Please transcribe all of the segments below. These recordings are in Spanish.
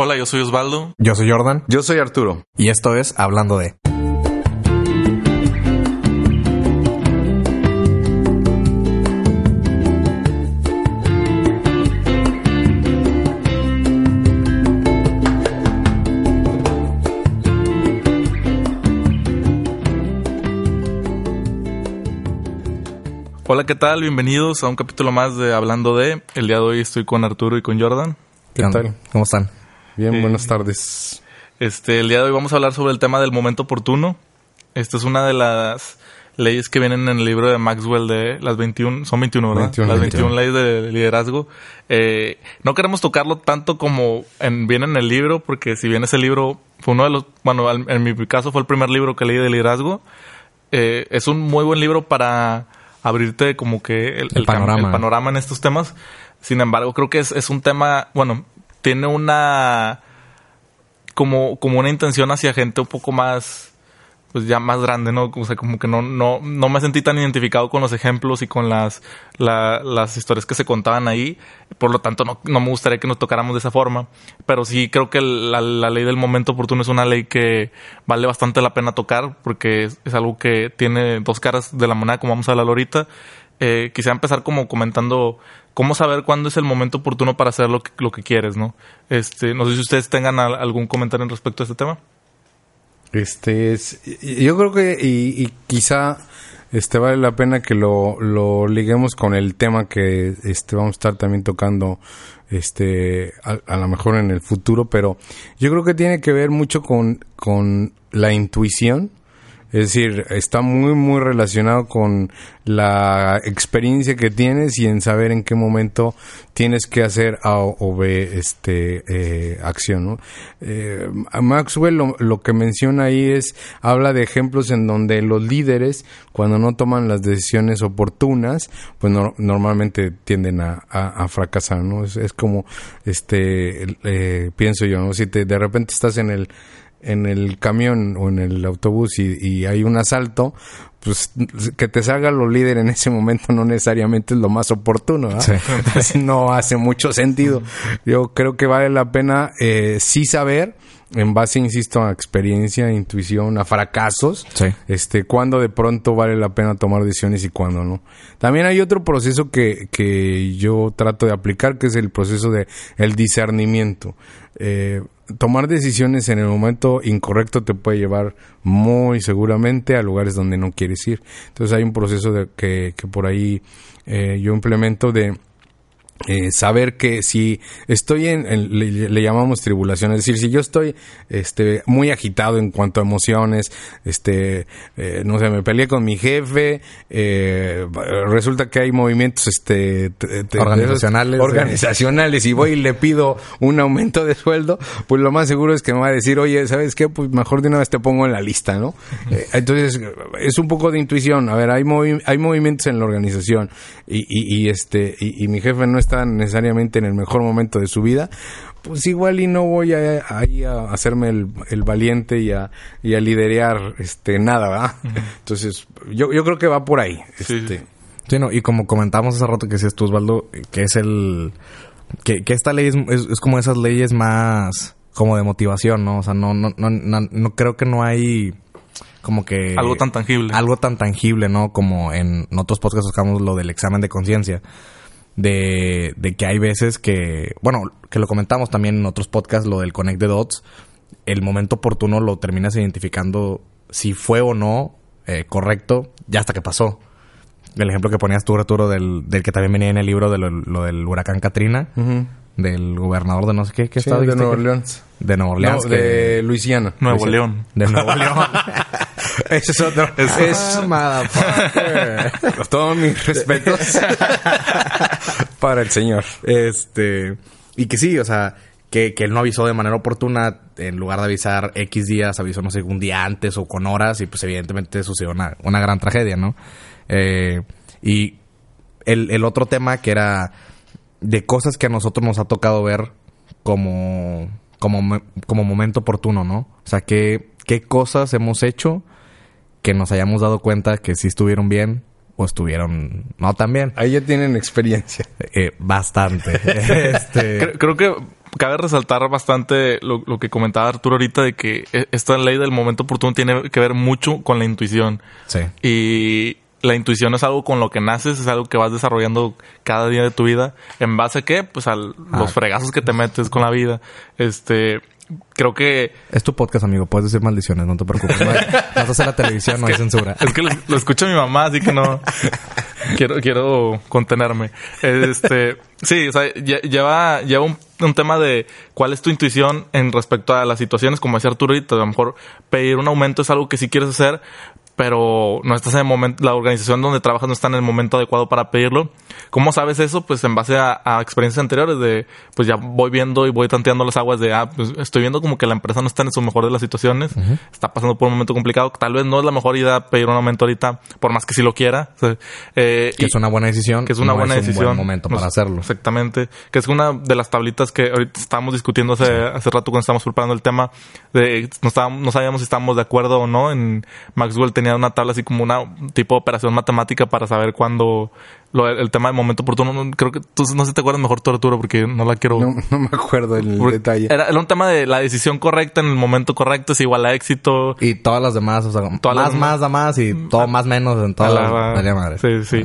Hola, yo soy Osvaldo. Yo soy Jordan. Yo soy Arturo. Y esto es Hablando de. Hola, ¿qué tal? Bienvenidos a un capítulo más de Hablando de. El día de hoy estoy con Arturo y con Jordan. ¿Qué tal? ¿Cómo están? Bien, Eh, buenas tardes. Este, el día de hoy vamos a hablar sobre el tema del momento oportuno. Esta es una de las leyes que vienen en el libro de Maxwell de las 21, son 21, ¿verdad? 21, las 21. 21 leyes de liderazgo. Eh, no queremos tocarlo tanto como en, viene en el libro, porque si bien ese libro fue uno de los, bueno, al- en mi caso fue el primer libro que leí de liderazgo, eh, es un muy buen libro para abrirte como que el, El cam- panorama. el panorama en estos temas. Sin embargo, creo que es, es un tema, bueno, tiene una como, como una intención hacia gente un poco más, pues ya más grande, ¿no? O sea, como que no, no, no me sentí tan identificado con los ejemplos y con las, la- las historias que se contaban ahí. Por lo tanto, no, no me gustaría que nos tocáramos de esa forma. Pero sí creo que la, la ley del momento oportuno es una ley que vale bastante la pena tocar porque es, es algo que tiene dos caras de la moneda, como vamos a hablar ahorita. Eh, quisiera empezar como comentando cómo saber cuándo es el momento oportuno para hacer lo que, lo que quieres, ¿no? Este, no sé si ustedes tengan al- algún comentario en respecto a este tema. Este es, yo creo que y, y quizá este vale la pena que lo, lo liguemos con el tema que este vamos a estar también tocando este a, a lo mejor en el futuro, pero yo creo que tiene que ver mucho con con la intuición. Es decir, está muy, muy relacionado con la experiencia que tienes y en saber en qué momento tienes que hacer A o B este, eh, acción. ¿no? Eh, Maxwell lo, que menciona ahí es, habla de ejemplos en donde los líderes, cuando no toman las decisiones oportunas, pues no- normalmente tienden a, a- fracasar. ¿no? Es, es como, este, eh, pienso yo, ¿no? si te, de repente estás en el en el camión o en el autobús y, y hay un asalto, pues que te salga lo líder en ese momento no necesariamente es lo más oportuno. Así no hace mucho sentido. Yo creo que vale la pena eh, sí saber, en base, insisto, a experiencia, intuición, a fracasos, Sí. este, cuándo de pronto vale la pena tomar decisiones y cuándo no. También hay otro proceso que, que yo trato de aplicar, que es el proceso de el discernimiento. Eh, tomar decisiones en el momento incorrecto te puede llevar muy seguramente a lugares donde no quieres ir. Entonces hay un proceso de que, que por ahí eh, yo implemento de eh, saber que si estoy en, en- le, le llamamos tribulación, es decir, si yo estoy este muy agitado en cuanto a emociones, este eh, no sé, me peleé con mi jefe, eh, resulta que hay movimientos este te- te- Organizacionales, organizacionales y voy y le pido un aumento de sueldo, pues lo más seguro es que me va a decir, "Oye, ¿sabes qué? Pues mejor de una vez te pongo en la lista, ¿no?" Eh, entonces es un poco de intuición, a ver, hay movi- hay movimientos en la organización y, y, y, este y, y mi jefe no está necesariamente en el mejor momento de su vida, pues igual y no voy a, ahí a hacerme el, el valiente y a, y a liderear este nada, ¿verdad? Entonces, yo, yo creo que va por ahí. Sí, Este, sí. Sí, no, y como comentamos hace rato que decías tú, Osvaldo, que es el... Que, que esta ley es, es- es como esas leyes más como de motivación, ¿no? O sea, no, no, no, no, no creo que no hay como que... Algo tan tangible. Algo tan tangible, ¿no? Como en otros podcasts tocamos lo del examen de conciencia. De, de que hay veces que... Bueno, que lo comentamos también en otros podcasts, lo del Connect the Dots. El momento oportuno lo terminas identificando si fue o no eh, correcto ya hasta que pasó. El ejemplo que ponías tú, Arturo, del, del que también venía en el libro de lo, lo del huracán Katrina, del gobernador de no sé qué, ¿qué sí, estado de Nueva Orleans. De Nueva Orleans. No, que- de Luisiana. Nuevo Luisiana. León. de Nuevo León. Ese es otro. Es, todos mis respetos para el señor. Este. Y que sí, o sea, que, que él no avisó de manera oportuna. En lugar de avisar X días, avisó, no sé, un día antes o con horas. Y pues, evidentemente, sucedió una, una gran tragedia, ¿no? Eh, y el, el otro tema que era de cosas que a nosotros nos ha tocado ver como, como, me- como momento oportuno, ¿no? O sea, ¿qué, qué cosas hemos hecho que nos hayamos dado cuenta que sí estuvieron bien o estuvieron no tan bien? Ahí ya tienen experiencia. Eh, bastante. este, Cre- Creo que cabe resaltar bastante lo, lo, que comentaba Arturo ahorita de que e, esta ley del momento oportuno tiene que ver mucho con la intuición. Sí. Y la intuición es algo con lo que naces, es algo que vas desarrollando cada día de tu vida. ¿En base a qué? Pues a los Ah. fregazos que te metes con la vida. Este, creo que Es tu podcast, amigo. Puedes decir maldiciones, no te preocupes. No, estás en la televisión, no hay censura. Es que lo, lo escucha mi mamá, así que no quiero quiero contenerme. Este, sí, o sea, lle- lleva lleva un, un tema de cuál es tu intuición en respecto a las situaciones, como decía Arturo, y a lo mejor pedir un aumento es algo que sí quieres hacer, pero no estás en el momento, la organización donde trabajas no está en el momento adecuado para pedirlo. ¿Cómo sabes eso? Pues en base a, a experiencias anteriores de, pues ya voy viendo y voy tanteando las aguas de, ah, pues estoy viendo como que la empresa no está en su mejor de las situaciones, está pasando por un momento complicado, tal vez no es la mejor idea pedir un aumento ahorita, por más que si lo quiera. O sea, eh, Que y- es una buena decisión. que es una no buena es un decisión. buen momento para Nos- hacerlo. Exactamente. Que es una de las tablitas que ahorita estábamos discutiendo hace, hace rato cuando estábamos preparando el tema. De, no, estábamos, no sabíamos si estábamos de acuerdo o no. En Maxwell tenía una tabla así como una tipo de operación matemática para saber cuándo lo, el tema del momento oportuno. No, Creo que tú no sé si te acuerdas mejor tú, Arturo, porque no la quiero. No, no me acuerdo el detalle. Era, era un tema de la decisión correcta en el momento correcto es igual a éxito. Y todas las demás, o sea, Todas más, las más da más y todo más menos en A todo. la- Valía madre. Sí, sí.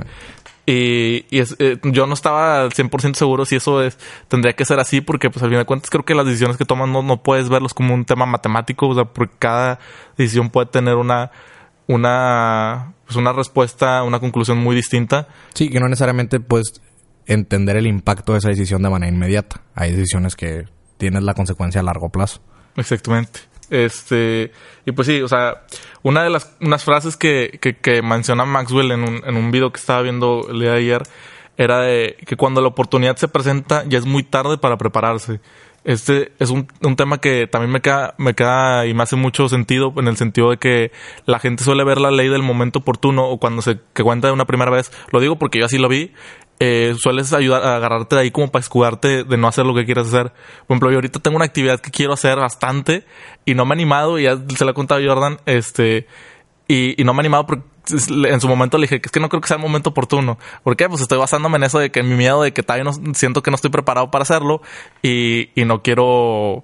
Y, y es- eh, yo no estaba al 100% seguro si eso es, tendría que ser así, porque pues al final de cuentas creo que las decisiones que toman no, no puedes verlos como un tema matemático, o sea, porque cada decisión puede tener una, una, pues una respuesta, una conclusión muy distinta. Sí, que no necesariamente puedes entender el impacto de esa decisión de manera inmediata. Hay decisiones que tienes la consecuencia a largo plazo. Exactamente. Este, y pues sí, o sea, una de las unas frases que, que, que menciona Maxwell en un, en un video que estaba viendo el día de ayer era de que cuando la oportunidad se presenta ya es muy tarde para prepararse. Este es un, un tema que también me queda, me queda y me hace mucho sentido en el sentido de que la gente suele ver la ley del momento oportuno o cuando se que cuenta de una primera vez. Lo digo porque yo así lo vi. Eh, sueles ayudar a agarrarte de ahí como para escudarte de no hacer lo que quieres hacer. Por ejemplo, yo ahorita tengo una actividad que quiero hacer bastante y no me he animado y ya se la he contado a Jordan, este, y, y no me he animado porque en su momento le dije que es que no creo que sea el momento oportuno. ¿Por qué? Pues estoy basándome en eso de que mi miedo de que todavía no siento que no estoy preparado para hacerlo y, y no quiero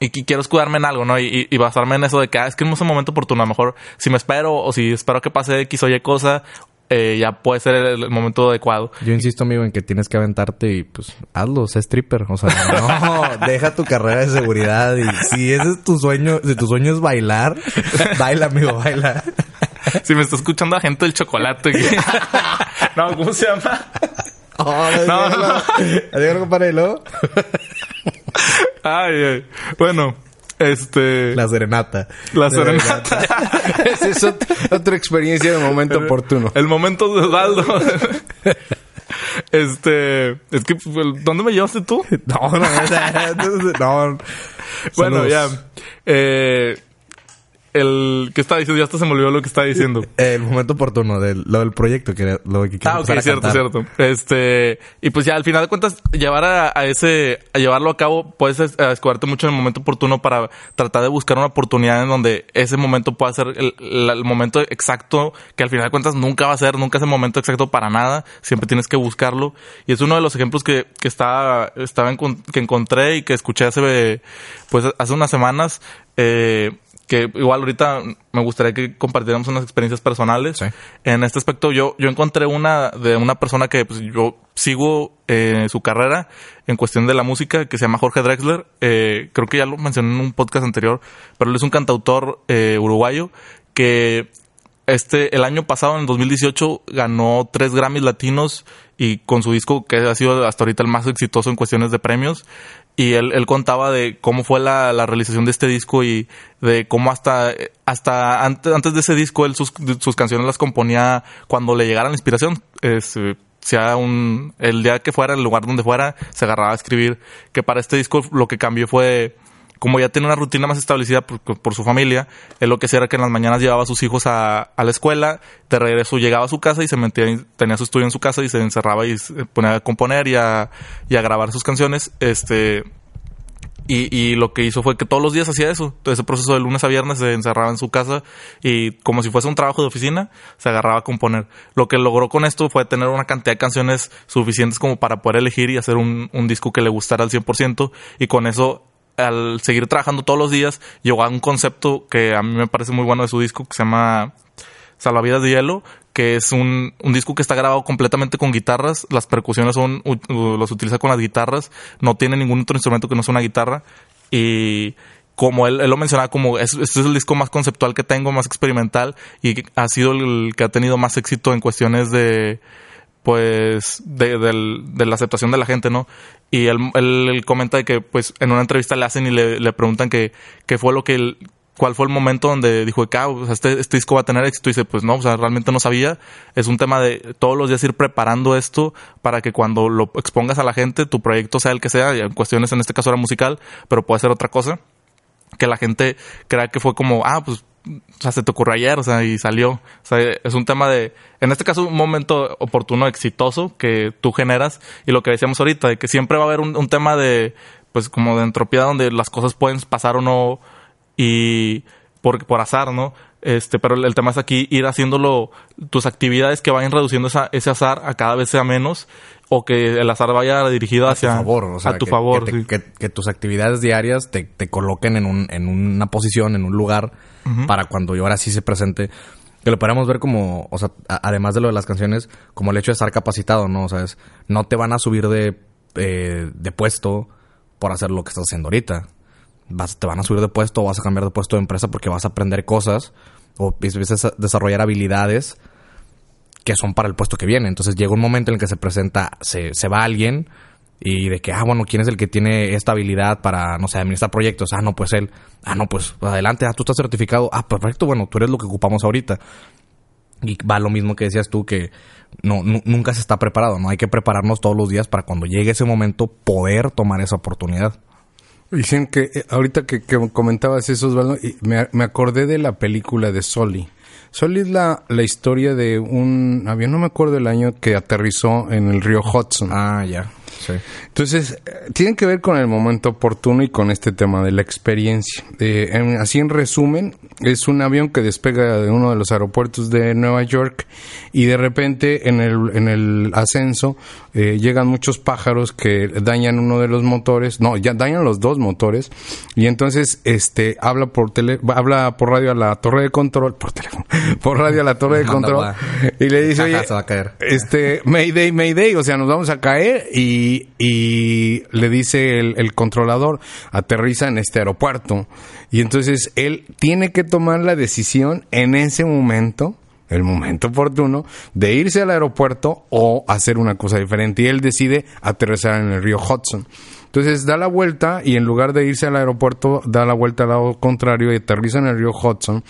y quiero escudarme en algo, ¿no? Y, y- basarme en eso de que ah, es que no es el momento oportuno. A lo mejor si me espero o si espero que pase X o Y cosa, eh, ya puede ser el, el momento adecuado. Yo insisto, amigo, en que tienes que aventarte y pues hazlo, sé stripper. O sea, no, deja tu carrera de seguridad y si ese es tu sueño, si tu sueño es bailar, baila, amigo, baila. Si me está escuchando la gente del chocolate. que- no, ¿cómo se llama? Oh, No, no, no. Adiós, compadre. Ay, ay. Bueno, este... La serenata. La serenata. Esa es ot- otra experiencia de momento oportuno. El momento de Osvaldo. este... Es que... ¿Dónde me llevaste tú? No, no, no. no. Bueno, Saludos. ya. Eh, el... ¿Qué estaba diciendo? Ya hasta se me olvidó lo que estaba diciendo. El momento oportuno de lo del proyecto que lo que Ah, ok, a cierto, cantar. cierto. Este, y pues ya al final de cuentas, llevar a, a ese, a llevarlo a cabo, puedes escudarte mucho en el momento oportuno para tratar de buscar una oportunidad en donde ese momento pueda ser el, el- el momento exacto, que al final de cuentas nunca va a ser, nunca es el momento exacto para nada, siempre tienes que buscarlo. Y es uno de los ejemplos que, que estaba, estaba encon- que encontré y que escuché hace, pues hace unas semanas, eh, que igual ahorita me gustaría que compartiéramos unas experiencias personales. Sí. En este aspecto, yo, yo encontré una de una persona que pues, yo sigo eh, su carrera en cuestión de la música, que se llama Jorge Drexler. Eh, creo que ya lo mencioné en un podcast anterior, pero él es un cantautor eh, uruguayo que este el año pasado, en el 2018, ganó tres Grammys latinos y con su disco que ha sido hasta ahorita el más exitoso en cuestiones de premios. Y él, él contaba de cómo fue la, la realización de este disco y de cómo hasta, hasta antes, antes de ese disco él sus, sus canciones las componía cuando le llegara la inspiración. Es, sea un, el día que fuera, el lugar donde fuera, se agarraba a escribir. Que para este disco lo que cambió fue como ya tiene una rutina más establecida por, su familia, él lo que hacía era que en las mañanas llevaba a sus hijos a, la escuela, de regreso llegaba a su casa y se metía, tenía su estudio en su casa y se encerraba y se ponía a componer y a, grabar sus canciones. Este, Y, lo que hizo fue que todos los días hacía eso. Todo ese proceso de lunes a viernes se encerraba en su casa y como si fuese un trabajo de oficina, se agarraba a componer. Lo que logró con esto fue tener una cantidad de canciones suficientes como para poder elegir y hacer un, un disco que le gustara al 100% y con eso al seguir trabajando todos los días, llegó a un concepto que a mí me parece muy bueno de su disco, que se llama Salvavidas de Hielo, que es un, un disco que está grabado completamente con guitarras, las percusiones son, los utiliza con las guitarras, no tiene ningún otro instrumento que no sea una guitarra, y como él, lo mencionaba como es, este es el disco más conceptual que tengo, más experimental, y ha sido el que ha tenido más éxito en cuestiones de, pues de, del- de la aceptación de la gente, ¿no? Y él, él- comenta de que pues en una entrevista le hacen y le, le preguntan que qué fue lo que él- cuál fue el momento donde dijo que ah, este, este disco va a tener éxito. Y dice pues no, o sea, realmente no sabía, es un tema de todos los días ir preparando esto para que cuando lo expongas a la gente tu proyecto sea el que sea, en cuestiones en este caso era musical, pero puede ser otra cosa que la gente crea que fue como, ah, pues, o sea, se te ocurrió ayer, o sea, y salió. O sea, es un tema de, en este caso, un momento oportuno, exitoso que tú generas. Y lo que decíamos ahorita, de que siempre va a haber un, tema de, pues, como de entropía donde las cosas pueden pasar o no, y por, por azar, ¿no? Este, pero el, el tema es aquí ir haciéndolo, tus actividades que vayan reduciendo esa- ese azar a cada vez sea menos, o que el azar vaya dirigido a tu hacia favor, o sea, a tu que, favor. que, te- sí. que- que tus actividades diarias te, te coloquen en, un, en una posición, en un lugar, para cuando yo ahora sí se presente. Que lo podamos ver como, o sea, a- además de lo de las canciones, como el hecho de estar capacitado, ¿no? O sea, es- no te van a subir de, eh, de puesto por hacer lo que estás haciendo ahorita. Vas, te van a subir de puesto o vas a cambiar de puesto de empresa porque vas a aprender cosas o empiezas a desarrollar habilidades que son para el puesto que viene. Entonces llega un momento en el que se presenta, se, se va alguien y de que, ah, bueno, ¿quién es el que tiene esta habilidad para, no sé, administrar proyectos? Ah, no, pues él. Ah, no, pues adelante, ah, tú estás certificado. Ah, perfecto, bueno, tú eres lo que ocupamos ahorita. Y va lo mismo que decías tú, que no, nu- nunca se está preparado, ¿no? Hay que prepararnos todos los días para cuando llegue ese momento poder tomar esa oportunidad. Dicen que eh, ahorita que, que comentabas eso, me, me acordé de la película de Soli. Soli es la, la historia de un avión, no me acuerdo el año, que aterrizó en el río Hudson. Ah, ya. Sí. Entonces, eh, tienen que ver con el momento oportuno y con este tema de la experiencia. Eh, en- así en resumen, es un avión que despega de uno de los aeropuertos de Nueva York y de repente en el, en el ascenso eh, llegan muchos pájaros que dañan uno de los motores, no, ya dañan los dos motores y entonces este habla por tele, habla por radio a la torre de control, por teléfono, por radio a la torre de control y le dice, oye, este, Mayday, Mayday, o sea, nos vamos a caer y, y le dice el, controlador, aterriza en este aeropuerto. Y entonces él tiene que tomar la decisión en ese momento, el momento oportuno, de irse al aeropuerto o hacer una cosa diferente. Y él decide aterrizar en el río Hudson. Entonces da la vuelta y en lugar de irse al aeropuerto, da la vuelta al lado contrario y aterriza en el río Hudson.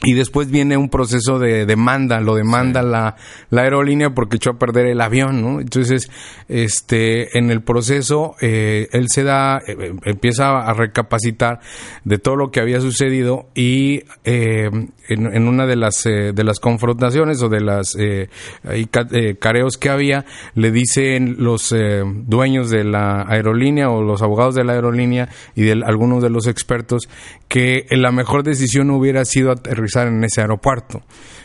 Y después viene un proceso de demanda, lo demanda la, la aerolínea porque echó a perder el avión, ¿no? Entonces, este, en el proceso, eh, él se da, eh, empieza a recapacitar de todo lo que había sucedido y eh, en, en una de las, eh, de las confrontaciones o de las eh, eh, careos que había, le dicen los eh, dueños de la aerolínea o los abogados de la aerolínea y de algunos de los expertos que la mejor decisión hubiera sido aterrizar en ese aeropuerto.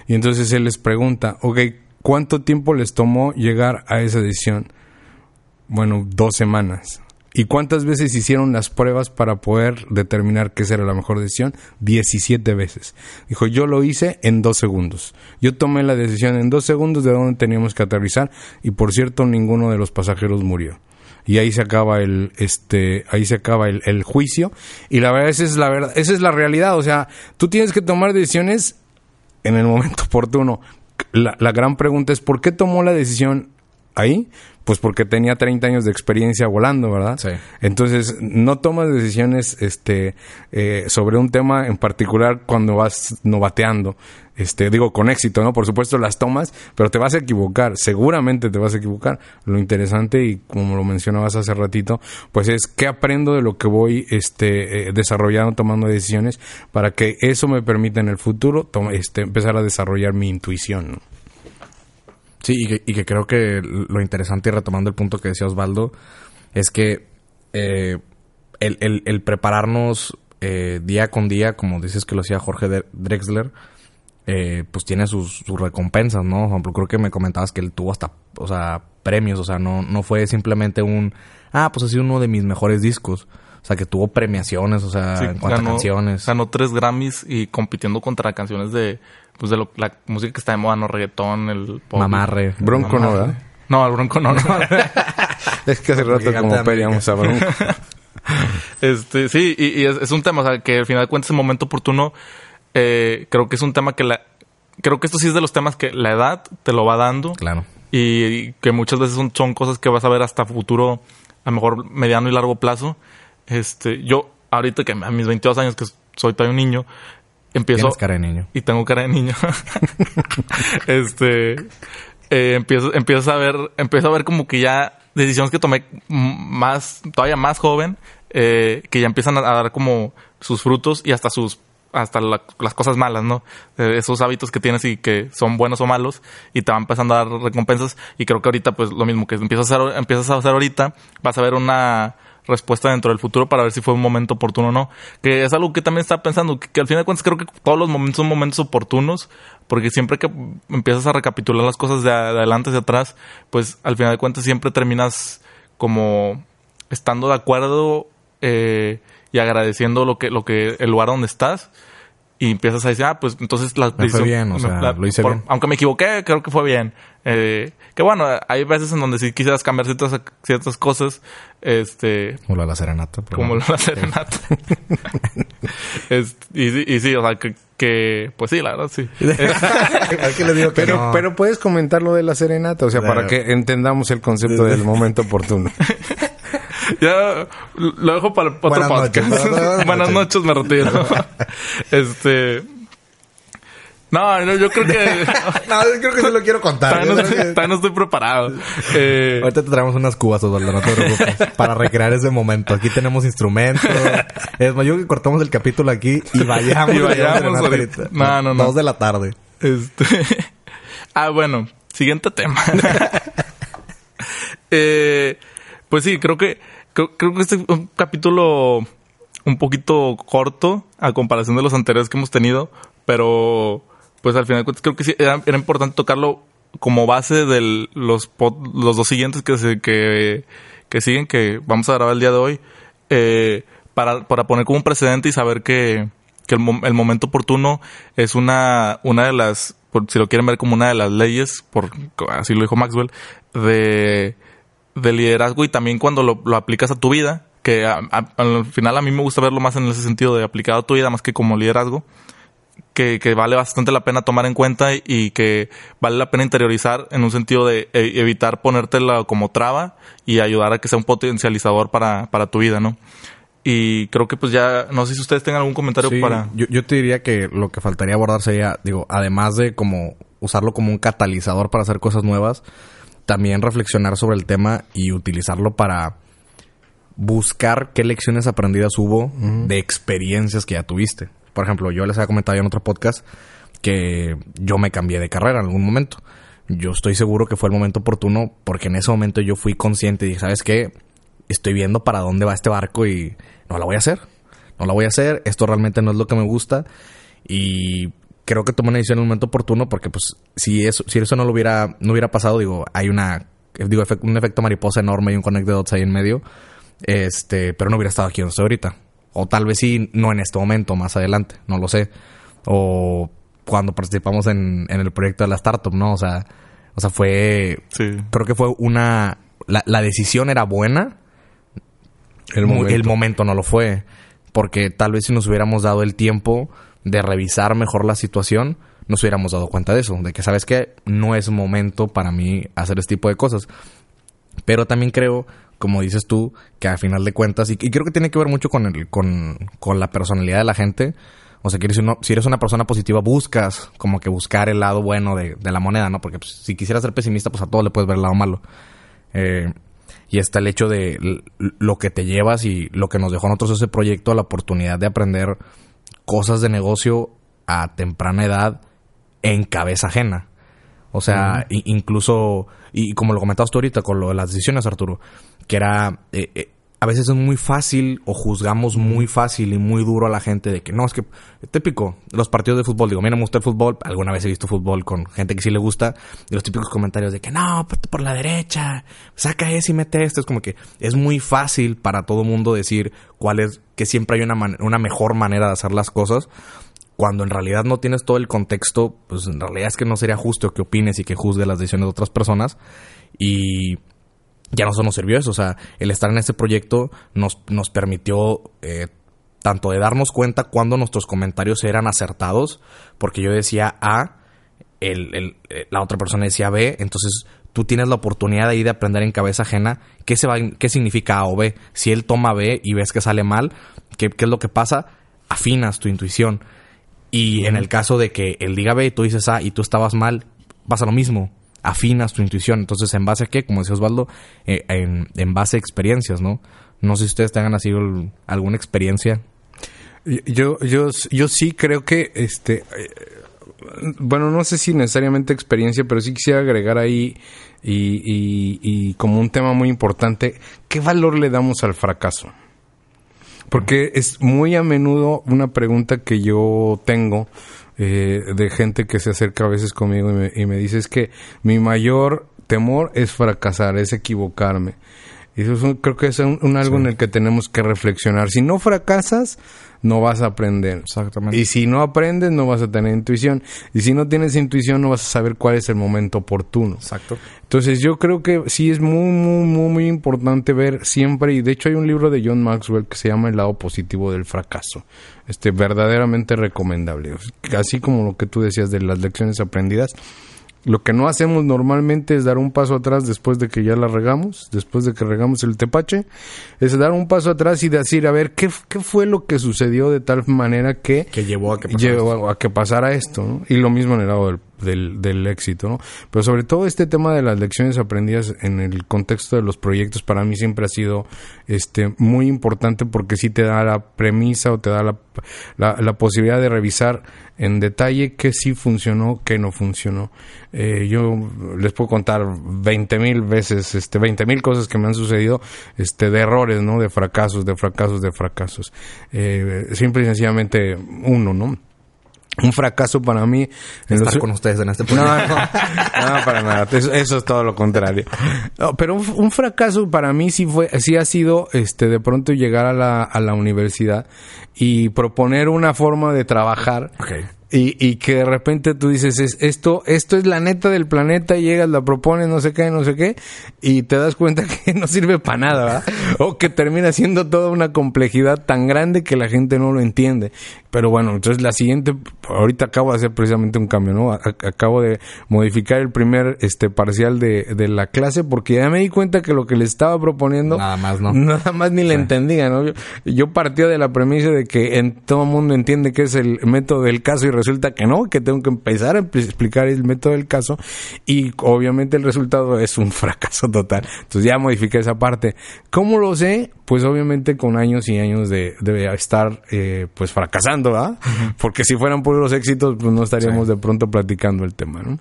Y entonces él les pregunta, ok, ¿cuánto tiempo les tomó llegar a esa decisión? Bueno, dos semanas. ¿Y cuántas veces hicieron las pruebas para poder determinar que esa era la mejor decisión? 17 veces. Dijo, yo lo hice en dos segundos. Yo tomé la decisión en dos segundos de dónde teníamos que aterrizar y por cierto ninguno de los pasajeros murió. Y ahí se acaba el, este, ahí se acaba el, el juicio. Y la verdad, esa es la verdad, esa es la realidad. O sea, tú tienes que tomar decisiones en el momento oportuno. La, la gran pregunta es, ¿por qué tomó la decisión ahí? Pues porque tenía 30 años de experiencia volando, ¿verdad? Sí. Entonces, no tomas decisiones este, eh, sobre un tema en particular cuando vas novateando. Este, digo, con éxito, ¿no? Por supuesto las tomas, pero te vas a equivocar, seguramente te vas a equivocar. Lo interesante, y como lo mencionabas hace ratito, pues es qué aprendo de lo que voy este, eh, desarrollando, tomando decisiones, para que eso me permita en el futuro este, empezar a desarrollar mi intuición, ¿no? Sí, y que, y que creo que lo interesante, y retomando el punto que decía Osvaldo, es que eh, el, el, el prepararnos eh, día con día, como dices que lo hacía Jorge Drexler, eh, pues tiene sus, sus recompensas, ¿no? Por ejemplo, creo que me comentabas que él tuvo hasta, o sea, premios, o sea, no, no fue simplemente un, ah, pues ha sido uno de mis mejores discos. O sea, que tuvo premiaciones, o sea, Sí, en cuanto a canciones. Ganó tres Grammys y compitiendo contra canciones de, pues de lo- la música que está de moda, no reggaetón, el pop. Mamarre. Bronco no, Mamarre. ¿verdad? No, el Bronco no. no. Es que hace rato como peleamos a Bronco. Este, sí, y, y es, es un tema, o sea, que al final de cuentas, en momento oportuno, eh, creo que es un tema que la. Creo que esto sí es de los temas que la edad te lo va dando. Claro. Y, y que muchas veces son, son cosas que vas a ver hasta futuro, a lo mejor mediano y largo plazo. Este, yo, ahorita que a mis 22 años, que soy todavía un niño, empiezo. Tienes cara de niño. Y tengo cara de niño. este. eh, empiezo, empiezo a ver, empiezo a ver como que ya decisiones que tomé más, todavía más joven, eh, que ya empiezan a, a dar como sus frutos y hasta sus, hasta la- las cosas malas, ¿no? Eh, esos hábitos que tienes y que son buenos o malos y te van empezando a dar recompensas y creo que ahorita pues lo mismo que empiezas a hacer, empiezas a hacer ahorita, vas a ver una respuesta dentro del futuro para ver si fue un momento oportuno o no. Que es algo que también estaba pensando, que, que al fin de cuentas creo que todos los momentos son momentos oportunos, porque siempre que empiezas a recapitular las cosas de, adelante hacia atrás, pues al final de cuentas siempre terminas como estando de acuerdo eh, y agradeciendo lo que, lo que, el lugar donde estás. Y empiezas a decir, ah, pues entonces la Me fue bien, o sea, lo hice bien. Aunque me equivoqué, creo que fue bien. Eh, que bueno, hay veces en donde sí quisieras cambiar ciertas, ciertas cosas, este, Como lo de la serenata. pero como bueno. la serenata. Es- y, sí- y sí, o sea, que, que pues sí, la verdad, sí. Que les digo que Pero, no. pero puedes comentar lo de la serenata, o sea, Claro. para que entendamos el concepto del momento oportuno. ya lo dejo para otro Buenas podcast. noches. Buenas noches, me retiro. este. No, no, yo creo que. no, yo creo que sí lo quiero contar. todavía, no estoy, que- todavía no estoy preparado. Eh, Ahorita te traemos unas cubas, Osvaldo, no te preocupes. para recrear ese momento. Aquí tenemos instrumentos. Es más, yo que cortamos el capítulo aquí y vayamos. Y vayamos serenata ahorita. No, no, no. Dos de la tarde. Este. ah, bueno. Siguiente tema. Eh, pues sí, creo que. Creo, creo que este es un capítulo un poquito corto a comparación de los anteriores que hemos tenido. Pero. Pues al final de cuentas creo que sí era, importante tocarlo como base de los, los dos siguientes que, se, que, que siguen, que vamos a grabar el día de hoy. eh, para, para poner como un precedente y saber que, que el, el momento oportuno es una, una de las, por, si lo quieren ver como una de las leyes, por, así lo dijo Maxwell, de, de liderazgo y también cuando lo, lo aplicas a tu vida, que a- al final a mí me gusta verlo más en ese sentido de aplicado a tu vida más que como liderazgo, que, que vale bastante la pena tomar en cuenta y, y que vale la pena interiorizar en un sentido de e- evitar ponértela como traba y ayudar a que sea un potencializador para, para tu vida, ¿no? Y creo que pues ya, no sé si ustedes tengan algún comentario Sí, para... yo, yo te diría que lo que faltaría abordar sería, digo, además de como usarlo como un catalizador para hacer cosas nuevas, también reflexionar sobre el tema y utilizarlo para buscar qué lecciones aprendidas hubo de experiencias que ya tuviste. Por ejemplo, yo les había comentado ya en otro podcast que yo me cambié de carrera en algún momento. Yo estoy seguro que fue el momento oportuno porque en ese momento yo fui consciente y dije, ¿sabes qué? Estoy viendo para dónde va este barco y no la voy a hacer. No la voy a hacer. Esto realmente no es lo que me gusta. Y creo que tomé una decisión en el momento oportuno porque pues si eso, si eso no lo hubiera, no hubiera pasado, digo, hay una, digo, un efecto mariposa enorme y un connect de dots ahí en medio. Este, pero no hubiera estado aquí donde estoy ahorita. O tal vez sí, no en este momento, más adelante, no lo sé. O cuando participamos en, en el proyecto de la startup, ¿no? O sea, o sea, fue, Sí. creo que fue una, la, la decisión era buena, El momento. el momento no lo fue. Porque tal vez si nos hubiéramos dado el tiempo de revisar mejor la situación, nos hubiéramos dado cuenta de eso. De que, ¿sabes qué? No es momento para mí hacer este tipo de cosas. Pero también creo, como dices tú, que al final de cuentas, y, creo que tiene que ver mucho con, el, con, con la personalidad de la gente. O sea, si eres una persona positiva, buscas como que buscar el lado bueno de, la moneda, ¿no? Porque pues, si quisieras ser pesimista, pues a todo le puedes ver el lado malo. Eh, y está el hecho de lo que te llevas y lo que nos dejó a nosotros ese proyecto, la oportunidad de aprender cosas de negocio a temprana edad en cabeza ajena. O sea, i- incluso, y como lo comentabas tú ahorita con lo de las decisiones, Arturo, que era, eh, eh, a veces es muy fácil o juzgamos muy fácil y muy duro a la gente de que no, es que típico, los partidos de fútbol, digo, a mí no me gusta el fútbol, alguna vez he visto fútbol con gente que sí le gusta, y los típicos comentarios de que no, por la derecha, saca ese y mete esto, es como que es muy fácil para todo mundo decir cuál es, que siempre hay una, una mejor manera de hacer las cosas, cuando en realidad no tienes todo el contexto, pues en realidad es que no sería justo que opines y que juzgue las decisiones de otras personas, y ya no nos sirvió eso, o sea, el estar en este proyecto nos, nos permitió eh, tanto de darnos cuenta cuando nuestros comentarios eran acertados, porque yo decía A, el, eh, la otra persona decía B, entonces tú tienes la oportunidad ahí de aprender en cabeza ajena qué, se va, qué significa A o B. Si él toma B y ves que sale mal, ¿qué, qué es lo que pasa? Afinas tu intuición. Y en el caso de que él diga B y tú dices A y tú estabas mal, pasa lo mismo afinas tu intuición. Entonces, ¿en base a qué? Como decía Osvaldo, eh, en, base a experiencias, ¿no? No sé si ustedes tengan así alguna experiencia. Yo, yo, yo sí creo que, este, eh, bueno, no sé si necesariamente experiencia, pero sí quisiera agregar ahí y, y como un tema muy importante, ¿qué valor le damos al fracaso? Porque es muy a menudo una pregunta que yo tengo eh, de gente que se acerca a veces conmigo y me, y me dice es que mi mayor temor es fracasar, es equivocarme. Y eso creo que es un, algo en el que tenemos que reflexionar. Si no fracasas, no vas a aprender. Exactamente. Y si no aprendes, no vas a tener intuición. Y si no tienes intuición, no vas a saber cuál es el momento oportuno. Exacto. Entonces yo creo que sí es muy, muy, muy, muy importante ver siempre, y de hecho hay un libro de John Maxwell que se llama El lado positivo del fracaso. Este, verdaderamente recomendable. Así como lo que tú decías de las lecciones aprendidas lo que no hacemos normalmente es dar un paso atrás después de que ya la regamos, después de que regamos el tepache, es dar un paso atrás y decir, a ver, ¿qué, qué fue lo que sucedió de tal manera que, que llevó a que pasara, a que pasara esto? Y lo mismo en el lado del del, del éxito, ¿no? Pero sobre todo este tema de las lecciones aprendidas en el contexto de los proyectos para mí siempre ha sido este muy importante porque sí te da la premisa o te da la, la, posibilidad de revisar en detalle qué sí funcionó, qué no funcionó. Eh, yo les puedo contar 20 mil veces, este, 20 mil cosas que me han sucedido, este, de errores, ¿no? De fracasos, de fracasos, de fracasos. Eh, simple y sencillamente uno, ¿no? Un fracaso para mí estar con ustedes en este no, no, no, para nada. Eso, es todo lo contrario. Pero un, fracaso para mí sí fue sí ha sido este de pronto llegar a la, a la universidad y proponer una forma de trabajar y, y que de repente tú dices, es, esto, esto es la neta del planeta, y llegas, la propones, no sé qué, no sé qué, y te das cuenta que no sirve para nada, ¿verdad? O que termina siendo toda una complejidad tan grande que la gente no lo entiende. Pero bueno, entonces la siguiente, ahorita acabo de hacer precisamente un cambio, ¿no? acabo de modificar el primer este parcial de, de, la clase porque ya me di cuenta que lo que le estaba proponiendo... Nada más, ¿no? Nada más ni le entendía, ¿no? Yo, yo partía de la premisa de que en todo el mundo entiende que es el método del caso y resulta que no, que tengo que empezar a explicar el método del caso y obviamente el resultado es un fracaso total. Entonces ya modifiqué esa parte. ¿Cómo lo sé? Pues obviamente con años y años de, de estar eh, pues fracasando, ¿verdad? Porque si fueran puros éxitos, pues no estaríamos de pronto platicando el tema, ¿no?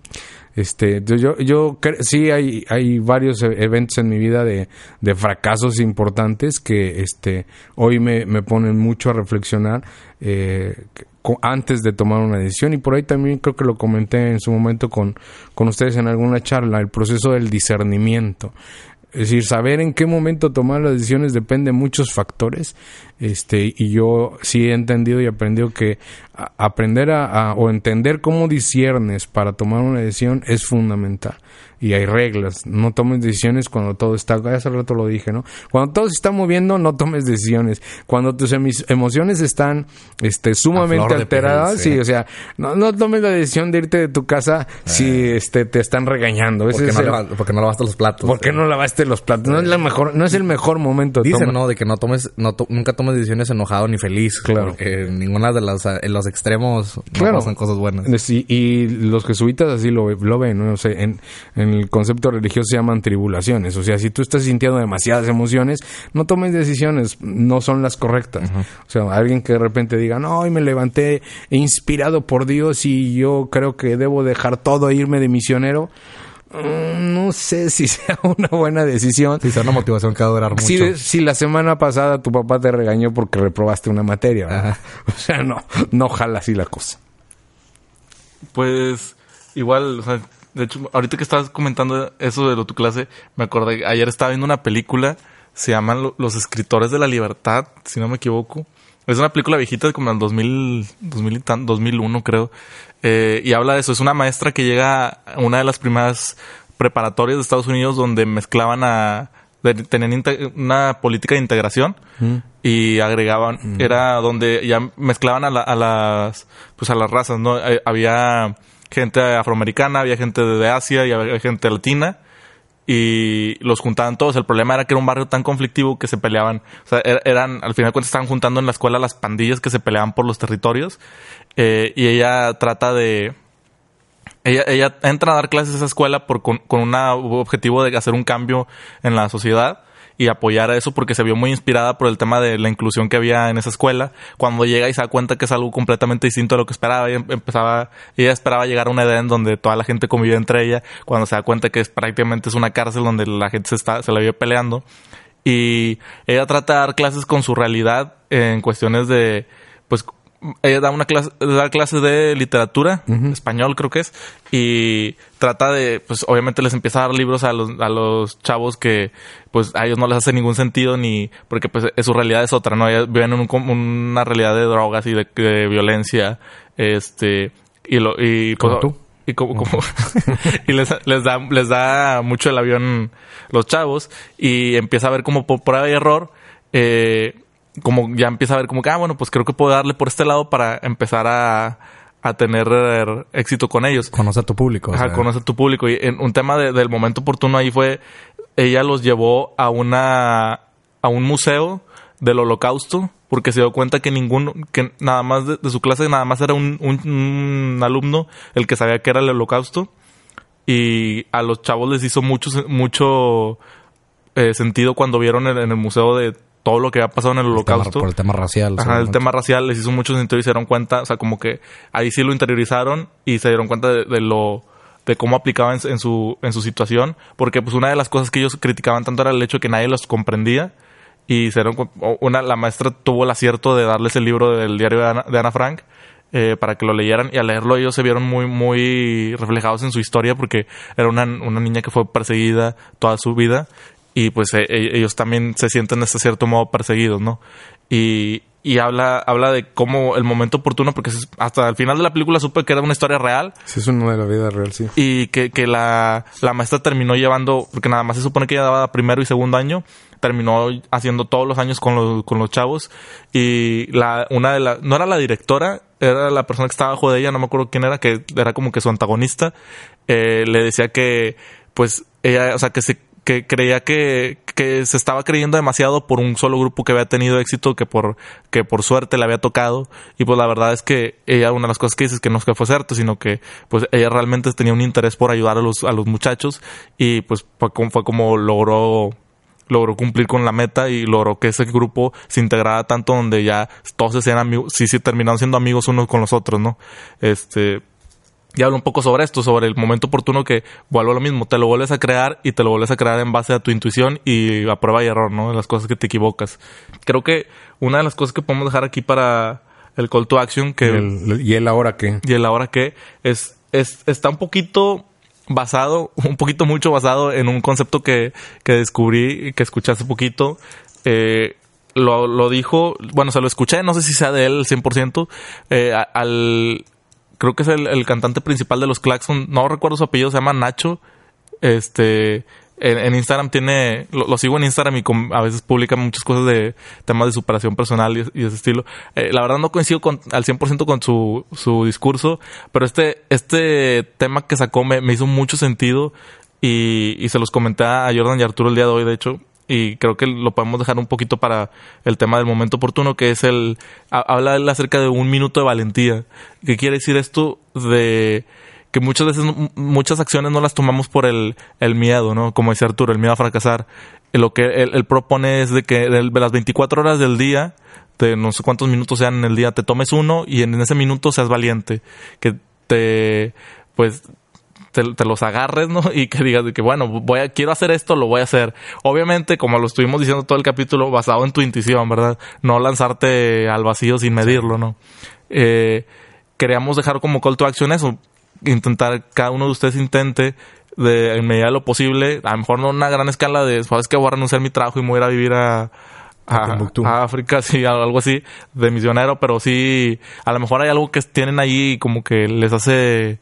Este, yo, yo sí hay, hay varios e-, eventos en mi vida de, de fracasos importantes que este, hoy me, me ponen mucho a reflexionar eh, antes de tomar una decisión y por ahí también creo que lo comenté en su momento con, con ustedes en alguna charla, el proceso del discernimiento. Es decir, saber en qué momento tomar las decisiones depende de muchos factores. Este, y yo sí he entendido y aprendido que aprender a, o entender cómo disiernes para tomar una decisión es fundamental y hay reglas. No tomes decisiones cuando todo está, hace rato lo dije, ¿no? Cuando todo se está moviendo, no tomes decisiones. Cuando tus emociones están este, sumamente alteradas, sí. o sea, no, no, tomes la decisión de irte de tu casa si eh. este, te están regañando. Porque, no, porque, no, lavaste los platos. Porque eh. no lavaste los platos. No es, la mejor, no es el mejor momento. Dicen, ¿no? De que no tomes, no nunca tomes decisiones enojado ni feliz. Claro. Porque ninguna de las, en los extremos no pasan cosas buenas. Sí, y los jesuitas así lo, lo ven, ¿no? O sea, en, en el concepto religioso se llaman tribulaciones. O sea, si tú estás sintiendo demasiadas emociones, no tomes decisiones, no son las correctas. O sea, alguien que de repente diga, no, hoy me levanté inspirado por Dios y yo creo que debo dejar todo e irme de misionero no sé si sea una buena decisión. Si sea una motivación que va a durar mucho. Si, si la semana pasada tu papá te regañó porque reprobaste una materia, ¿verdad? Ajá. O sea, no, no jala así la cosa. Pues igual, o sea, de hecho, ahorita que estabas comentando eso de lo tu clase, me acordé, ayer estaba viendo una película, se llama Lo- Los Escritores de la Libertad, si no me equivoco. Es una película viejita como en el 2000, 2000 y tan- 2001 creo. Eh, y habla de eso, es una maestra que llega a una de las primeras preparatorias de Estados Unidos donde mezclaban a... tenían una política de integración y agregaban era donde ya mezclaban a, la- a las pues a las razas no Eh, había gente afroamericana había gente de Asia y había gente latina y los juntaban todos. El problema era que era un barrio tan conflictivo que se peleaban o sea er- eran al final de cuentas estaban juntando en la escuela las pandillas que se peleaban por los territorios eh, y ella trata de ella, ella entra a dar clases a esa escuela por, con, con un objetivo de hacer un cambio en la sociedad y apoyar a eso porque se vio muy inspirada por el tema de la inclusión que había en esa escuela. Cuando llega y se da cuenta que es algo completamente distinto a lo que esperaba, ella empezaba, ella esperaba llegar a un Edén donde toda la gente convivía entre ella, cuando se da cuenta que es prácticamente es una cárcel donde la gente se está, se la vive peleando. Y ella trata de dar clases con su realidad en cuestiones de, pues, ella da una clase, da clases de literatura, español creo que es, y trata de, pues obviamente les empieza a dar libros a los, a los chavos que, pues a ellos no les hace ningún sentido ni, porque pues su realidad es otra, ¿no? Ellos viven en un una realidad de drogas y de, de violencia, este, y lo, y Como pues, tú. y como, como y les, les da les da mucho el avión los chavos y empieza a ver como por prueba y error eh, como ya empieza a ver como que ah bueno pues creo que puedo darle por este lado para empezar a, a tener eh, éxito con ellos Conoce a tu público. o Ajá, sea, conoce a tu público. Y en un tema de- del momento oportuno ahí fue, ella los llevó a una, a un museo del holocausto, porque se dio cuenta que ninguno, que nada más de, de su clase, nada más era un, un- un alumno el que sabía que era el holocausto. Y a los chavos les hizo mucho, mucho eh, sentido cuando vieron en el museo de todo lo que había pasado en el holocausto. por el tema racial. Ajá, el tema racial les hizo mucho sentido y se dieron cuenta, o sea, como que ahí sí lo interiorizaron y se dieron cuenta de, de lo de cómo aplicaban en, en su en su situación, porque pues una de las cosas que ellos criticaban tanto era el hecho de que nadie los comprendía y se dieron una la maestra tuvo el acierto de darles el libro del diario de Ana, de Ana Frank eh, para que lo leyeran y al leerlo ellos se vieron muy muy reflejados en su historia porque era una, una niña que fue perseguida toda su vida y pues e- e- ellos también se sienten de cierto modo perseguidos, ¿no? Y, y habla, habla de cómo el momento oportuno, porque hasta el final de la película supe que era una historia real Sí, es uno de la vida real, sí. y que, que la, la maestra terminó llevando, porque nada más se supone que ella daba primero y segundo año, terminó haciendo todos los años con los, con los chavos y la, una de las, no era la directora, era la persona que estaba bajo de ella, no me acuerdo quién era, que era como que su antagonista, eh, le decía que, pues, ella, o sea, que se, que creía que, que se estaba creyendo demasiado por un solo grupo que había tenido éxito que por, que por suerte le había tocado. Y pues la verdad es que ella, una de las cosas que dice es que no es que fue cierto, sino que pues ella realmente tenía un interés por ayudar a los, a los muchachos y pues fue como, fue como logró logró cumplir con la meta y logró que ese grupo se integrara tanto donde ya todos se hacían amigos, sí, sí, terminaron siendo amigos unos con los otros, ¿no? Este, y hablo un poco sobre esto, sobre el momento oportuno que vuelvo a lo mismo, te lo vuelves a crear y te lo vuelves a crear en base a tu intuición y a prueba y error, ¿no? Las cosas que te equivocas. Creo que una de las cosas que podemos dejar aquí para el call to action, que El- ¿Y él ahora qué? y el ahora que es, es está un poquito basado, un poquito mucho basado en un concepto que, que descubrí que escuché hace poquito. Eh, lo, lo dijo, bueno, se lo escuché, no sé si sea de él al 100%, eh, al, creo que es el, el cantante principal de los Claxon, no recuerdo su apellido, se llama Nacho, este, en, Instagram tiene, lo, sigo en Instagram y a veces publica muchas cosas de temas de superación personal y, y ese estilo. Eh, la verdad no coincido con, al 100% con su, su discurso, pero este, este tema que sacó me, me hizo mucho sentido y, y se los comenté a Jordan y Arturo el día de hoy, de hecho, y creo que lo podemos dejar un poquito para el tema del momento oportuno, que es el, ha- habla él acerca de un minuto de valentía. ¿Qué quiere decir esto de que muchas veces muchas acciones no las tomamos por el, el miedo, ¿no? Como dice Arturo, el miedo a fracasar. Lo que él, él propone es de que de las 24 horas del día, de no sé cuántos minutos sean en el día, te tomes uno y en ese minuto seas valiente. Que te, pues, te, los agarres, ¿no? Y que digas de que, bueno, voy a, quiero hacer esto, lo voy a hacer. Obviamente, como lo estuvimos diciendo todo el capítulo, basado en tu intuición, ¿verdad? No lanzarte al vacío sin medirlo, ¿no? Eh, queríamos dejar como call to action eso. Intentar, cada uno de ustedes intente de en medida de lo posible, a lo mejor no una gran escala de, sabes que voy a renunciar a mi trabajo y me voy a ir a vivir a, a, África, sí, algo así, de misionero, pero sí, a lo mejor hay algo que tienen ahí como que les hace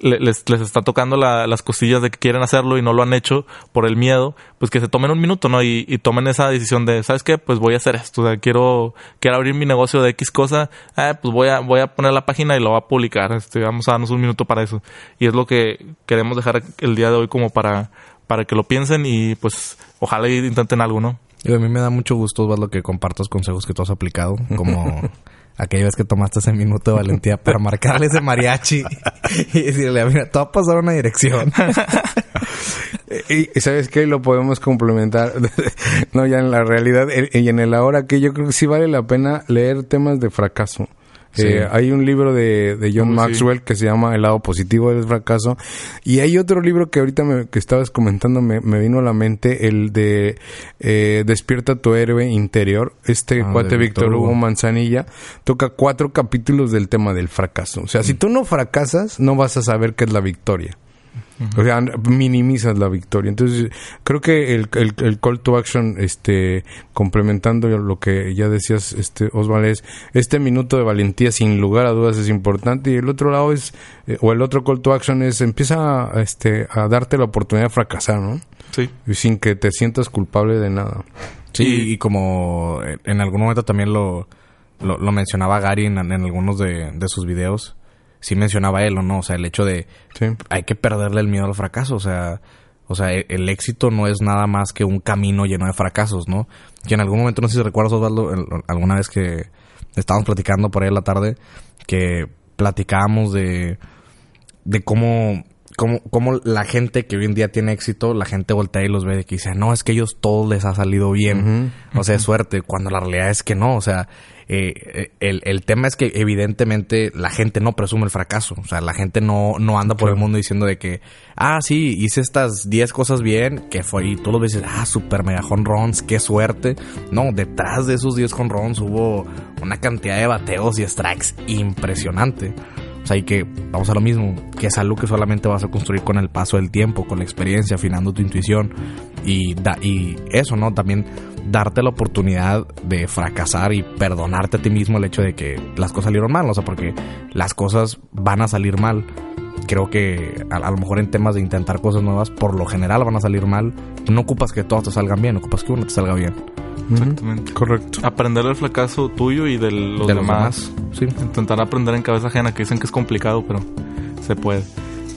les, les está tocando las costillas de que quieren hacerlo y no lo han hecho por el miedo, pues que se tomen un minuto, ¿no? Y, tomen esa decisión de, ¿sabes qué? Pues voy a hacer esto, o sea, quiero, quiero abrir mi negocio de X cosa, eh, pues voy a, voy a poner la página y lo voy a publicar, este, vamos a darnos un minuto para eso. Y es lo que queremos dejar el día de hoy como para, para que lo piensen y pues ojalá intenten algo, ¿no? Y a mí me da mucho gusto, lo que compartas consejos que tú has aplicado, como aquella vez que tomaste ese minuto de valentía para marcarle ese mariachi y decirle, mira, te va a pasar una dirección. y, sabes qué, lo podemos complementar, no ya en la realidad y en el ahora que yo creo que sí vale la pena leer temas de fracaso. Eh, hay un libro de, de John Maxwell que se llama El lado positivo del fracaso. Y hay otro libro que ahorita me, que estabas comentando me, me vino a la mente, el de eh, Despierta tu héroe interior. Este ah, cuate Víctor Hugo Manzanilla toca cuatro capítulos del tema del fracaso. O sea, si mm. tú no fracasas, no vas a saber qué es la victoria. O sea, minimizas la victoria. Entonces, creo que el, el, call to action, este, complementando lo que ya decías, este, Osvaldo, es este minuto de valentía sin lugar a dudas es importante. Y el otro lado es, eh, o el otro call to action es, empieza a, este, a darte la oportunidad de fracasar, ¿no? Sí. Y sin que te sientas culpable de nada. Sí, y, como en algún momento también lo, lo, mencionaba Gary en, en algunos de, de sus videos sí mencionaba él o no, o sea, el hecho de hay que perderle el miedo al fracaso, o sea, o sea, e, el, éxito no es nada más que un camino lleno de fracasos, ¿no? Que en algún momento, no sé si recuerdas, Osvaldo, alguna vez que estábamos platicando por ahí en la tarde, que platicábamos de, de cómo, cómo, cómo la gente que hoy en día tiene éxito, la gente voltea y los ve y que dice, no, es que ellos todos les ha salido bien, o sea, es suerte, cuando la realidad es que no, o sea, eh, el, el, tema es que evidentemente la gente no presume el fracaso. O sea, la gente no, no anda por el mundo diciendo de que, ah, sí, hice estas 10 cosas bien, que fue, y tú lo dices, ah, super mega runs, qué suerte. No, detrás de esos 10 runs hubo una cantidad de bateos y strikes impresionante. O sea, y que vamos a lo mismo, que es algo que solamente vas a construir con el paso del tiempo, con la experiencia, afinando tu intuición y, da, y eso, ¿no? También darte la oportunidad de fracasar y perdonarte a ti mismo el hecho de que las cosas salieron mal, o sea, porque las cosas van a salir mal. Creo que a, lo mejor en temas de intentar cosas nuevas, por lo general van a salir mal. No ocupas que todas te salgan bien, ocupas que uno te salga bien. Exactamente. Correcto. Aprender del fracaso tuyo y de los, demás. Sí. Intentar aprender en cabeza ajena, que dicen que es complicado, pero se puede.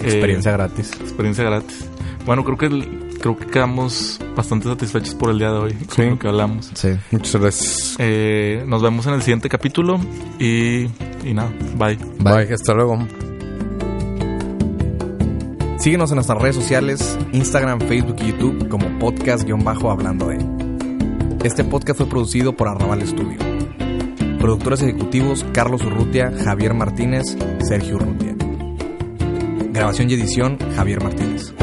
Experiencia eh, gratis. Experiencia gratis. Bueno, creo que creo que quedamos bastante satisfechos por el día de hoy con lo que hablamos. Sí, muchas gracias. Eh, nos vemos en el siguiente capítulo y, y nada, bye. Bye, hasta luego. Síguenos en nuestras redes sociales, Instagram, Facebook y YouTube como podcast-hablando de. Este podcast fue producido por Arrabal Studio. Productores ejecutivos Carlos Urrutia, Javier Martínez, Sergio Urrutia. Grabación y edición Javier Martínez.